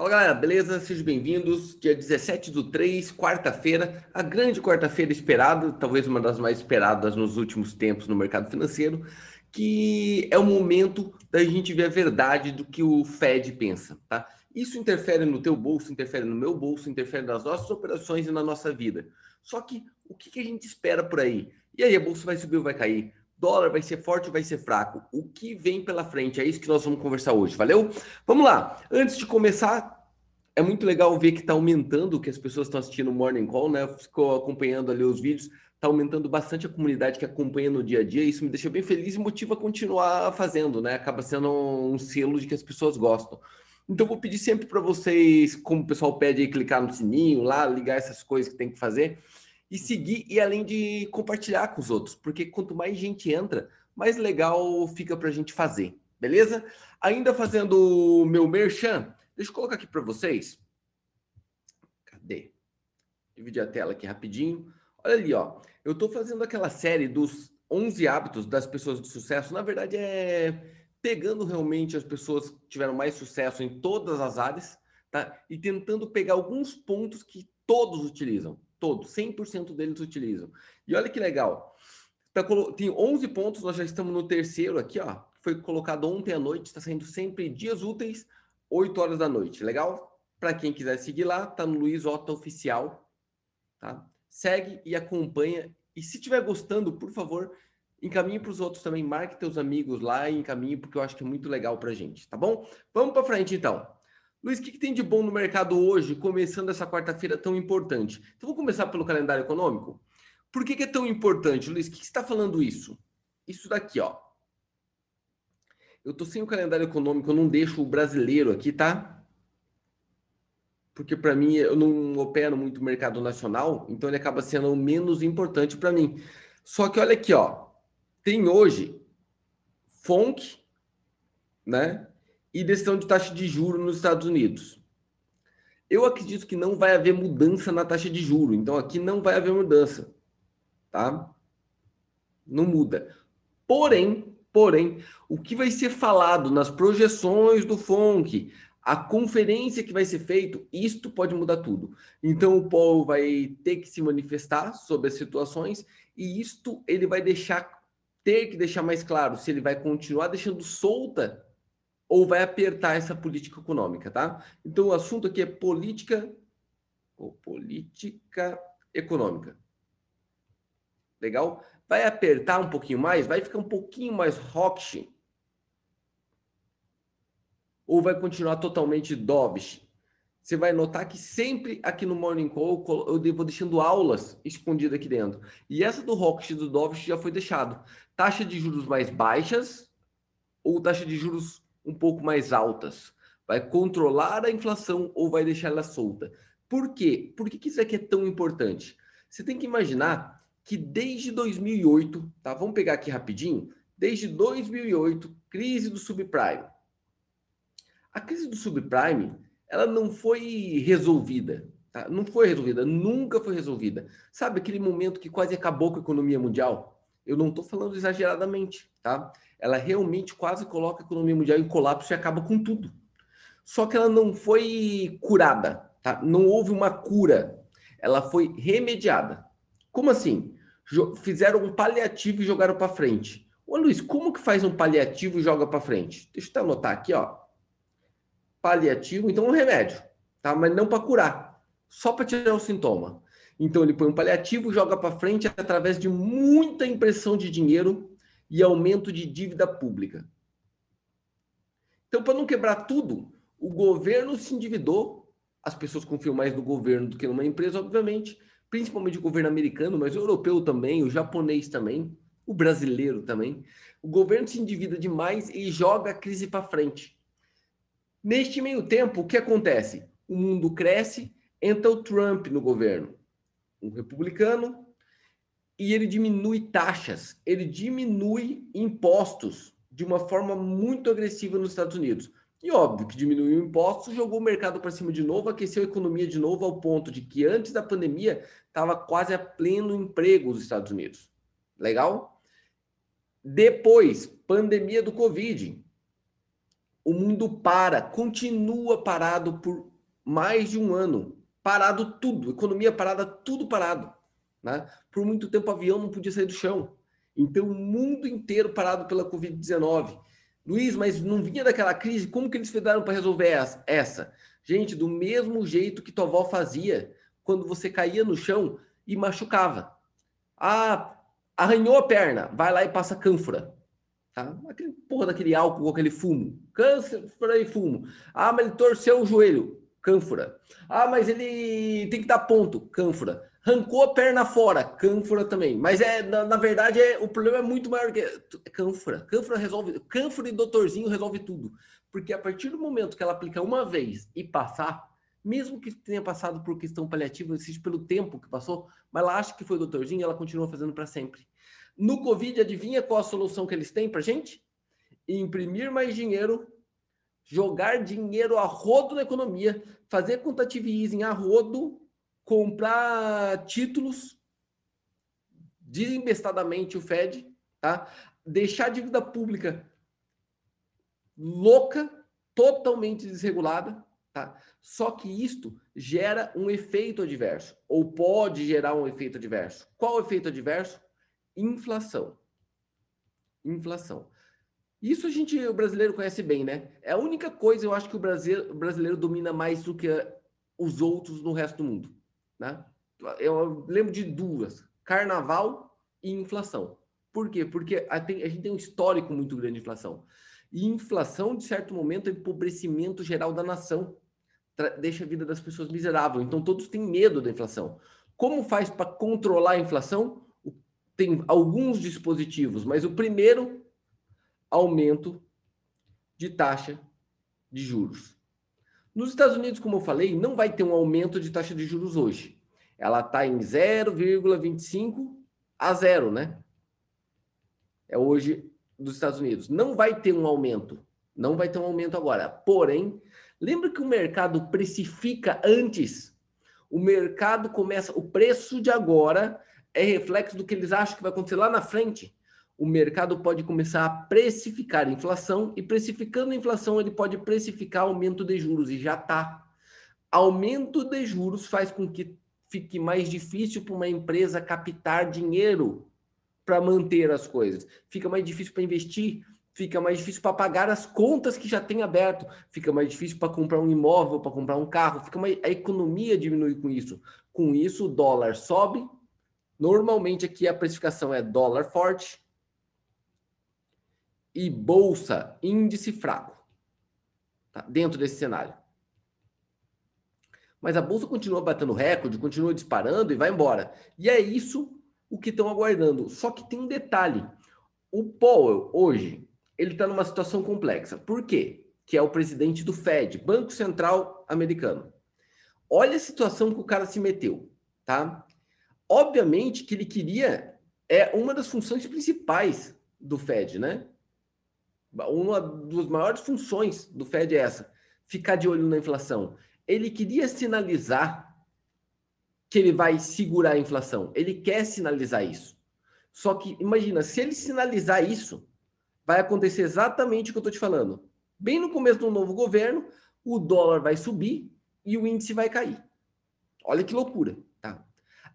Fala galera, beleza? Sejam bem-vindos. Dia 17 do 3, quarta-feira, a grande quarta-feira esperada, talvez uma das mais esperadas nos últimos tempos no mercado financeiro, que é o momento da gente ver a verdade do que o Fed pensa, tá? Isso interfere no teu bolso, interfere no meu bolso, interfere nas nossas operações e na nossa vida. Só que o que a gente espera por aí? E aí, a bolsa vai subir ou vai cair? Dólar vai ser forte ou vai ser fraco? O que vem pela frente? É isso que nós vamos conversar hoje, valeu? Vamos lá. Antes de começar, é muito legal ver que está aumentando, que as pessoas estão assistindo o Morning Call, né? Ficou acompanhando ali os vídeos, está aumentando bastante a comunidade que acompanha no dia a dia. Isso me deixa bem feliz e motiva a continuar fazendo, né? Acaba sendo um selo de que as pessoas gostam. Então, vou pedir sempre para vocês, como o pessoal pede aí, clicar no sininho lá, ligar essas coisas que tem que fazer e seguir e além de compartilhar com os outros, porque quanto mais gente entra, mais legal fica para a gente fazer, beleza? Ainda fazendo o meu merchan, deixa eu colocar aqui para vocês. Cadê? Dividir a tela aqui rapidinho. Olha ali, ó. Eu estou fazendo aquela série dos 11 hábitos das pessoas de sucesso. Na verdade, é pegando realmente as pessoas que tiveram mais sucesso em todas as áreas, tá? E tentando pegar alguns pontos que todos utilizam Todos, 100% deles utilizam. E olha que legal. Tá, tem 11 pontos, nós já estamos no terceiro aqui, ó. Foi colocado ontem à noite, está saindo sempre dias úteis, 8 horas da noite. Legal? Para quem quiser seguir lá, tá no Luiz Otto Oficial, tá? Segue e acompanha. E se estiver gostando, por favor, encaminhe para os outros também, marque teus amigos lá e encaminhe, porque eu acho que é muito legal para gente, tá bom? Vamos para frente então. Luiz, o que, que, tem de bom no mercado hoje, começando essa quarta-feira tão importante? Então, vou começar pelo calendário econômico. Por que, que é tão importante, Luiz? O que, que está falando isso? Isso daqui, ó. Eu tô sem o calendário econômico, eu não deixo o brasileiro aqui, tá? Porque para mim eu não opero muito mercado nacional, então ele acaba sendo menos importante para mim. Só que olha aqui, ó. Tem hoje FONC, né? E decisão de taxa de juro nos Estados Unidos. Eu acredito que não vai haver mudança na taxa de juro, então aqui não vai haver mudança, tá? Não muda. Porém, porém, o que vai ser falado nas projeções do FONC, a conferência que vai ser feito, isto pode mudar tudo. Então o Paulo vai ter que se manifestar sobre as situações e isto ele vai deixar ter que deixar mais claro se ele vai continuar deixando solta ou vai apertar essa política econômica, tá? Então o assunto aqui é política ou política econômica. Legal? Vai apertar um pouquinho mais? Vai ficar um pouquinho mais hawkish? Ou vai continuar totalmente dovish? Você vai notar que sempre aqui no Morning Call eu vou deixando aulas escondidas aqui dentro. E essa do hawkish e do dovish já foi deixado. Taxa de juros mais baixas ou taxa de juros um pouco mais altas? Vai controlar a inflação ou vai deixar ela solta? Por quê? Por que isso aqui é tão importante? Você tem que imaginar que desde 2008, tá? Vamos pegar aqui rapidinho. Desde 2008, crise do subprime. A crise do subprime, ela não foi resolvida, tá? Não foi resolvida, nunca foi resolvida. Sabe aquele momento que quase acabou com a economia mundial? Eu não estou falando exageradamente, tá? ela realmente quase coloca a economia mundial em colapso e acaba com tudo. Só que ela não foi curada, tá? Não houve uma cura. Ela foi remediada. Como assim? Fizeram um paliativo e jogaram para frente. Ô Luiz, como que faz um paliativo e joga para frente? Deixa eu anotar aqui, ó. Paliativo, então um remédio, tá? Mas não para curar, só para tirar o sintoma. Então ele põe um paliativo, joga para frente através de muita impressão de dinheiro e aumento de dívida pública. Então, para não quebrar tudo, o governo se endividou. As pessoas confiam mais no governo do que numa empresa, obviamente, principalmente o governo americano, mas o europeu também, o japonês também, o brasileiro também. O governo se endivida demais e joga a crise para frente. Neste meio tempo, o que acontece? O mundo cresce, entra o Trump no governo. Um republicano e ele diminui taxas, ele diminui impostos de uma forma muito agressiva nos Estados Unidos. E óbvio que diminuiu impostos, jogou o mercado para cima de novo, aqueceu a economia de novo ao ponto de que antes da pandemia estava quase a pleno emprego os Estados Unidos. Legal? Depois, pandemia do Covid. o mundo para, continua parado por mais de um ano. Parado tudo, economia parada, tudo parado. Né? Por muito tempo o avião não podia sair do chão. Então o mundo inteiro parado pela Covid-19. Luiz, mas não vinha daquela crise? Como que eles fizeram para resolver essa? Gente, do mesmo jeito que tua avó fazia quando você caía no chão e machucava. Ah, arranhou a perna, vai lá e passa cânfora. Tá? Aquele porra daquele álcool aquele fumo. Cânfora e fumo. Ah, mas ele torceu o joelho. Cânfora. Ah, mas ele tem que dar ponto. Cânfora. Arrancou a perna fora. Cânfora também. Mas é, na, na verdade, é, o problema é muito maior que. É cânfora. Cânfora resolve. Cânfora e doutorzinho resolve tudo. Porque a partir do momento que ela aplica uma vez e passar, mesmo que tenha passado por questão paliativa, seja pelo tempo que passou, mas ela acha que foi doutorzinho, ela continua fazendo para sempre. No Covid, adivinha qual a solução que eles têm para gente? Imprimir mais dinheiro, jogar dinheiro a rodo na economia, fazer quantitative easing a rodo, comprar títulos desembestadamente o Fed, tá? Deixar a dívida pública louca, totalmente desregulada, tá? Só que isto gera um efeito adverso, ou pode gerar um efeito adverso. Qual o efeito adverso? Inflação. Inflação. Isso a gente, o brasileiro conhece bem, né? É a única coisa eu acho que o brasileiro, o brasileiro domina mais do que os outros no resto do mundo, né? Eu lembro de duas: carnaval e inflação. Por quê? Porque a, tem, a gente tem um histórico muito grande de inflação. E inflação, de certo momento, é empobrecimento geral da nação. Deixa a vida das pessoas miserável. Então, todos têm medo da inflação. Como faz para controlar a inflação? Tem alguns dispositivos, mas o primeiro, aumento de taxa de juros. Nos Estados Unidos, como eu falei, não vai ter um aumento de taxa de juros hoje. Ela está em 0,25 a zero, né? É hoje dos Estados Unidos. Não vai ter um aumento. Não vai ter um aumento agora. Porém, lembra que o mercado precifica antes. O mercado começa. O preço de agora é reflexo do que eles acham que vai acontecer lá na frente. O mercado pode começar a precificar a inflação e precificando a inflação, ele pode precificar aumento de juros e já está. Aumento de juros faz com que fique mais difícil para uma empresa captar dinheiro para manter as coisas. Fica mais difícil para investir, fica mais difícil para pagar as contas que já tem aberto, fica mais difícil para comprar um imóvel, para comprar um carro, fica mais... a economia diminui com isso. Com isso, o dólar sobe. Normalmente aqui a precificação é dólar forte e bolsa índice fraco. Tá? Dentro desse cenário. Mas a bolsa continua batendo recorde, continua disparando e vai embora. E é isso o que estão aguardando. Só que tem um detalhe: o Powell, hoje, ele está numa situação complexa. Por quê? Que é o presidente do Fed, Banco Central Americano. Olha a situação que o cara se meteu, tá? Obviamente que ele queria é uma das funções principais do Fed, né? Uma das maiores funções do Fed é essa: ficar de olho na inflação. Ele queria sinalizar que ele vai segurar a inflação. Ele quer sinalizar isso. Só que, imagina, se ele sinalizar isso, vai acontecer exatamente o que eu estou te falando. Bem no começo do novo governo, o dólar vai subir e o índice vai cair. Olha que loucura, tá?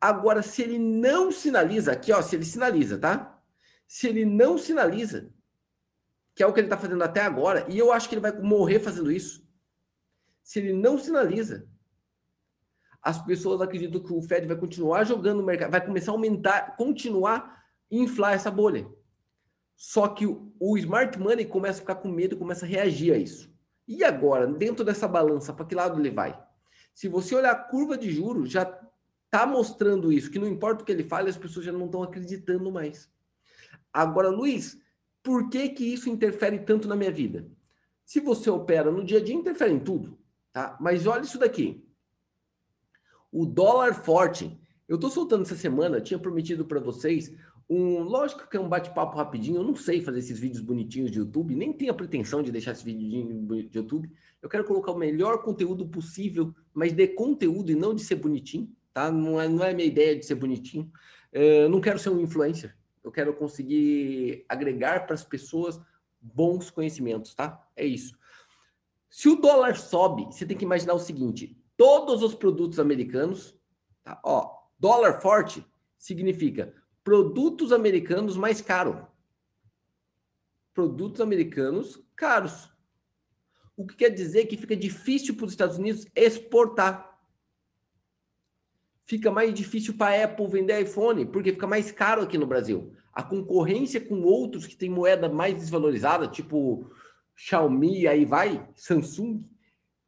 Agora, se ele não sinaliza, aqui ó, se ele sinaliza, tá? Se ele não sinaliza, que é o que ele está fazendo até agora, e eu acho que ele vai morrer fazendo isso. Se ele não sinaliza, as pessoas acreditam que o Fed vai continuar jogando no mercado, vai começar a aumentar, continuar a inflar essa bolha. Só que o, smart money começa a ficar com medo, começa a reagir a isso. E agora, dentro dessa balança, para que lado ele vai? Se você olhar a curva de juros, já está mostrando isso, que não importa o que ele fale, as pessoas já não estão acreditando mais. Agora, Luiz, por que que isso interfere tanto na minha vida? Se você opera no dia a dia, interfere em tudo, tá? Mas olha isso daqui. O dólar forte. Eu estou soltando essa semana, tinha prometido para vocês um, lógico que é um bate-papo rapidinho, eu não sei fazer esses vídeos bonitinhos de YouTube, nem tenho a pretensão de deixar esse vídeo de YouTube. Eu quero colocar o melhor conteúdo possível, mas de conteúdo e não de ser bonitinho, tá? Não é, não é minha ideia de ser bonitinho. Eu não quero ser um influencer. Eu quero conseguir agregar para as pessoas bons conhecimentos, tá? É isso. Se o dólar sobe, você tem que imaginar o seguinte: todos os produtos americanos, tá? ó, dólar forte significa produtos americanos mais caros. Produtos americanos caros. O que quer dizer que fica difícil para os Estados Unidos exportar. Fica mais difícil para a Apple vender iPhone, porque fica mais caro aqui no Brasil. A concorrência com outros que têm moeda mais desvalorizada, tipo Xiaomi, aí vai, Samsung,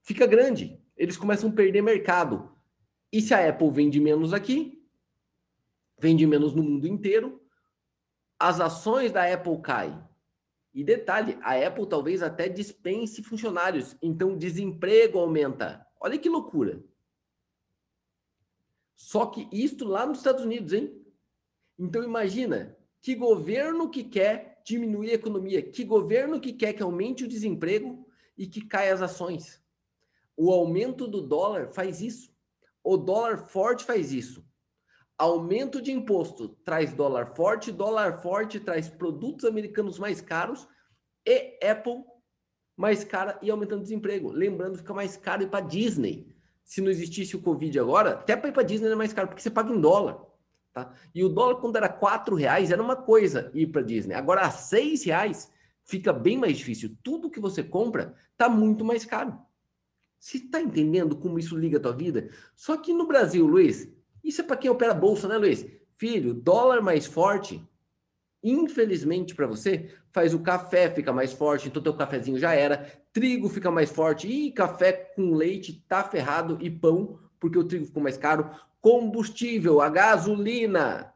fica grande. Eles começam a perder mercado. E se a Apple vende menos aqui, vende menos no mundo inteiro, as ações da Apple caem. E detalhe, a Apple talvez até dispense funcionários, então desemprego aumenta. Olha que loucura. Só que isto lá nos Estados Unidos, hein? Então imagina que governo que quer diminuir a economia, que governo que quer que aumente o desemprego e que caia as ações. O aumento do dólar faz isso. O dólar forte faz isso. Aumento de imposto traz dólar forte, dólar forte traz produtos americanos mais caros e Apple mais cara e aumentando o desemprego. Lembrando, fica mais caro ir para Disney. Se não existisse o Covid agora, até para ir para Disney é mais caro, porque você paga em dólar. Tá? E o dólar, quando era quatro reais, era uma coisa ir para Disney. Agora, a seis reais, fica bem mais difícil. Tudo que você compra está muito mais caro. Você está entendendo como isso liga a tua vida? Só que no Brasil, Luiz, isso é para quem opera bolsa, né, Luiz? Filho, dólar mais forte, infelizmente para você, faz o café ficar mais forte, então teu cafezinho já era, trigo fica mais forte, e café com leite tá ferrado e pão, porque o trigo ficou mais caro, combustível, a gasolina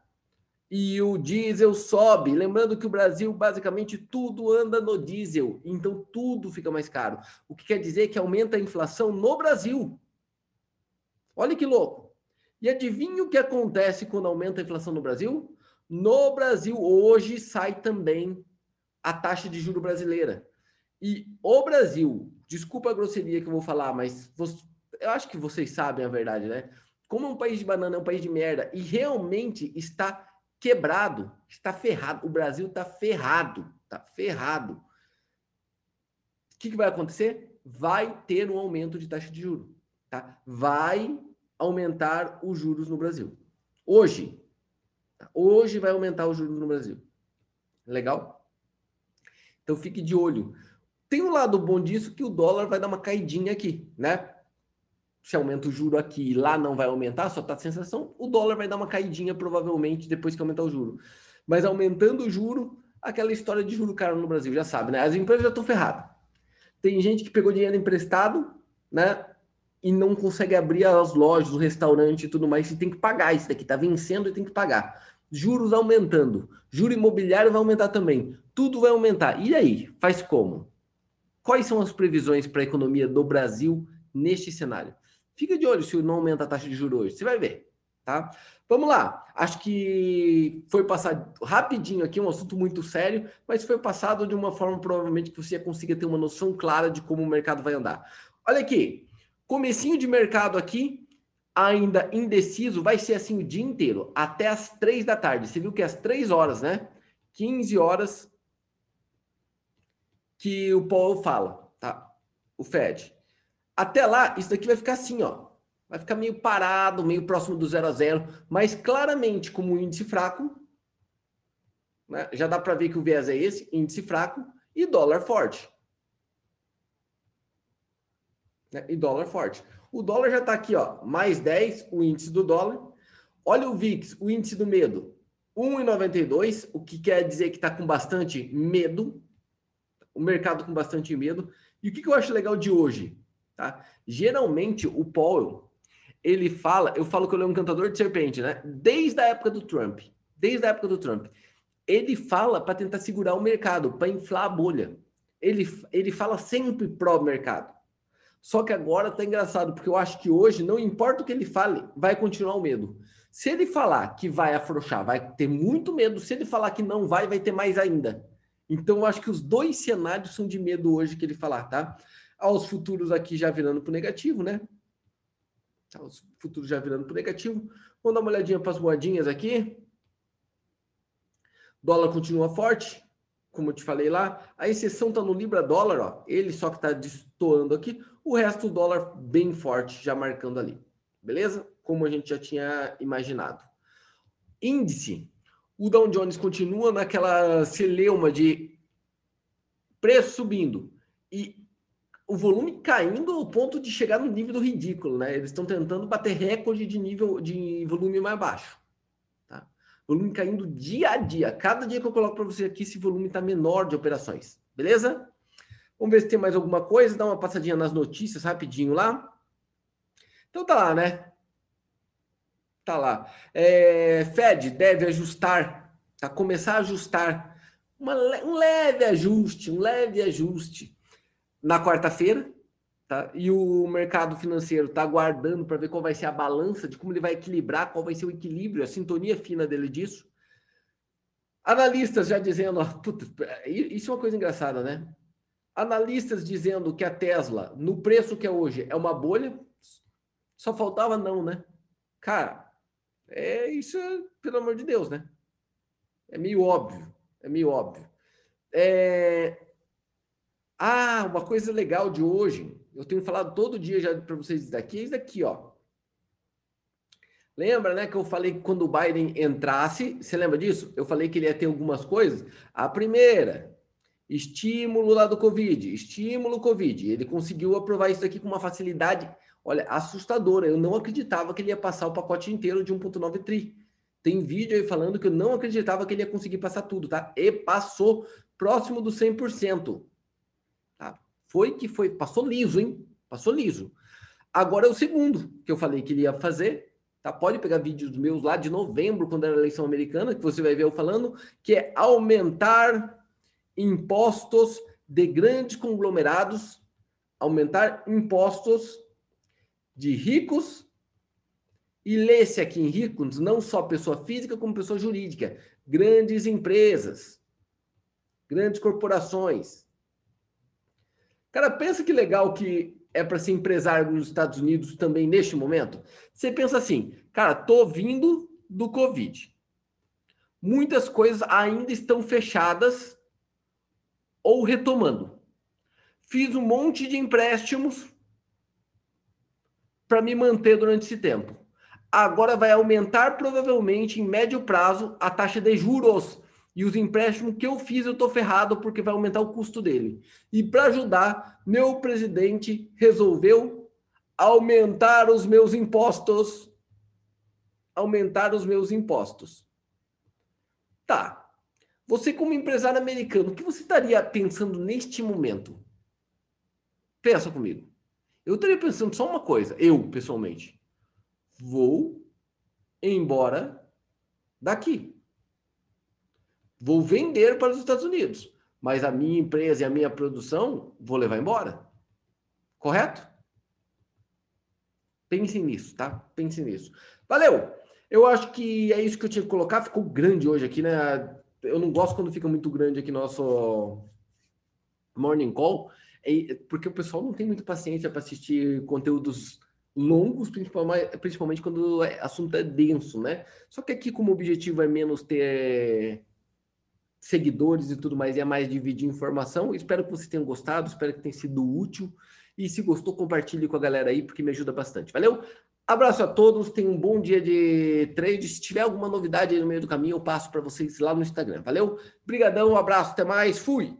e o diesel sobe. Lembrando que o Brasil basicamente tudo anda no diesel, então tudo fica mais caro. O que quer dizer que aumenta a inflação no Brasil. Olha que louco. E adivinha o que acontece quando aumenta a inflação no Brasil? No Brasil, hoje, sai também a taxa de juro brasileira. E o Brasil, desculpa a grosseria que eu vou falar, mas eu acho que vocês sabem a verdade, né? Como é um país de banana, é um país de merda, e realmente está quebrado, está ferrado. O Brasil está ferrado, está ferrado. O que, que vai acontecer? Vai ter um aumento de taxa de juro, tá? Vai aumentar os juros no Brasil. Hoje. Hoje vai aumentar os juros no Brasil. Legal? Então fique de olho. Tem um lado bom disso que o dólar vai dar uma caidinha aqui, né? Se aumenta o juro aqui e lá não vai aumentar, só tá a sensação, o dólar vai dar uma caidinha provavelmente depois que aumentar o juro. Mas aumentando o juro, aquela história de juro caro no Brasil, já sabe, né? As empresas já estão ferradas. Tem gente que pegou dinheiro emprestado, né? e não consegue abrir as lojas, o restaurante e tudo mais, e tem que pagar isso daqui, tá vencendo e tem que pagar. Juros aumentando, juro imobiliário vai aumentar também, tudo vai aumentar. E aí, faz como? Quais são as previsões para a economia do Brasil neste cenário? Fica de olho se não aumenta a taxa de juros hoje, você vai ver, tá? Vamos lá. Acho que foi passado rapidinho aqui, um assunto muito sério, mas foi passado de uma forma provavelmente que você consiga ter uma noção clara de como o mercado vai andar. Olha aqui, Comecinho de mercado aqui, ainda indeciso, vai ser assim o dia inteiro, até as três da tarde. Você viu que é às três horas, né? 15 horas que o Paulo fala, tá? O Fed. Até lá, isso daqui vai ficar assim, ó. Vai ficar meio parado, meio próximo do zero a zero, mas claramente como índice fraco, né? já dá para ver que o viés é esse, índice fraco e dólar forte né? e dólar forte. O dólar já está aqui, ó, mais 10, o índice do dólar. Olha o VIX, o índice do medo, 1,92, o que quer dizer que está com bastante medo, o mercado com bastante medo. E o que, que eu acho legal de hoje? Tá? Geralmente o Powell, ele fala, eu falo que ele é um cantador de serpente, né? Desde a época do Trump, desde a época do Trump, ele fala para tentar segurar o mercado, para inflar a bolha. Ele, ele fala sempre pró-mercado. Só que agora tá engraçado, porque eu acho que hoje, não importa o que ele fale, vai continuar o medo. Se ele falar que vai afrouxar, vai ter muito medo. Se ele falar que não vai, vai ter mais ainda. Então, eu acho que os dois cenários são de medo hoje que ele falar, tá? Aos futuros aqui já virando para negativo, né? Tá, os futuros já virando para negativo. Vamos dar uma olhadinha para as moedinhas aqui. Dólar continua forte, como eu te falei lá, a exceção está no Libra dólar, ó, ele só que está destoando aqui, o resto do dólar bem forte, já marcando ali. Beleza? Como a gente já tinha imaginado. Índice. O Dow Jones continua naquela celeuma de preço subindo e o volume caindo ao ponto de chegar no nível do ridículo, né? Eles estão tentando bater recorde de nível de volume mais baixo. Tá? Volume caindo dia a dia. Cada dia que eu coloco para você aqui, esse volume está menor de operações. Beleza? Vamos ver se tem mais alguma coisa. Dá uma passadinha nas notícias rapidinho lá. Então tá lá, né? Tá lá. É, Fed deve ajustar, tá? Começar a ajustar. Uma, um leve ajuste, um leve ajuste na quarta-feira, tá? E o mercado financeiro está aguardando para ver qual vai ser a balança, de como ele vai equilibrar, qual vai ser o equilíbrio, a sintonia fina dele disso. Analistas já dizendo, puta, isso é uma coisa engraçada, né? Analistas dizendo que a Tesla, no preço que é hoje, é uma bolha, só faltava não, né? Cara, é isso, pelo amor de Deus, né? É meio óbvio, é meio óbvio. É, ah, uma coisa legal de hoje, eu tenho falado todo dia já para vocês daqui, é isso daqui, ó. Lembra, né, que eu falei que quando o Biden entrasse, você lembra disso? Eu falei que ele ia ter algumas coisas. A primeira, estímulo lá do Covid, estímulo Covid. Ele conseguiu aprovar isso aqui com uma facilidade, olha, assustadora. Eu não acreditava que ele ia passar o pacote inteiro de 1.9 tri. Tem vídeo aí falando que eu não acreditava que ele ia conseguir passar tudo, tá? E passou próximo do 100%. Foi que foi, passou liso, hein? Passou liso. Agora é o segundo que eu falei que ele ia fazer, tá? Pode pegar vídeos meus lá de novembro, quando era eleição americana, que você vai ver eu falando, que é aumentar impostos de grandes conglomerados, aumentar impostos de ricos e lê-se aqui em ricos não só pessoa física, como pessoa jurídica, grandes empresas, grandes corporações. Cara, pensa que legal que é para ser empresário nos Estados Unidos também neste momento. Você pensa assim, cara, tô vindo do Covid. Muitas coisas ainda estão fechadas ou retomando. Fiz um monte de empréstimos para me manter durante esse tempo. Agora vai aumentar provavelmente em médio prazo a taxa de juros e os empréstimos que eu fiz eu tô ferrado porque vai aumentar o custo dele. E para ajudar, meu presidente resolveu aumentar os meus impostos. Aumentar os meus impostos. Tá. Você como empresário americano, o que você estaria pensando neste momento? Pensa comigo. Eu estaria pensando só uma coisa, eu pessoalmente. Vou embora daqui vou vender para os Estados Unidos, mas a minha empresa e a minha produção vou levar embora. Correto? Pense nisso, tá? Pense nisso. Valeu! Eu acho que é isso que eu tinha que colocar. Ficou grande hoje aqui, né? Eu não gosto quando fica muito grande aqui nosso morning call, porque o pessoal não tem muita paciência para assistir conteúdos longos, principalmente, quando o assunto é denso, né? Só que aqui, como objetivo é menos ter seguidores e tudo mais, e é mais dividir informação. Espero que vocês tenham gostado, espero que tenha sido útil. E se gostou, compartilhe com a galera aí, porque me ajuda bastante. Valeu? Abraço a todos, tenham um bom dia de trade. Se tiver alguma novidade aí no meio do caminho, eu passo para vocês lá no Instagram. Valeu? Obrigadão, um abraço, até mais, fui!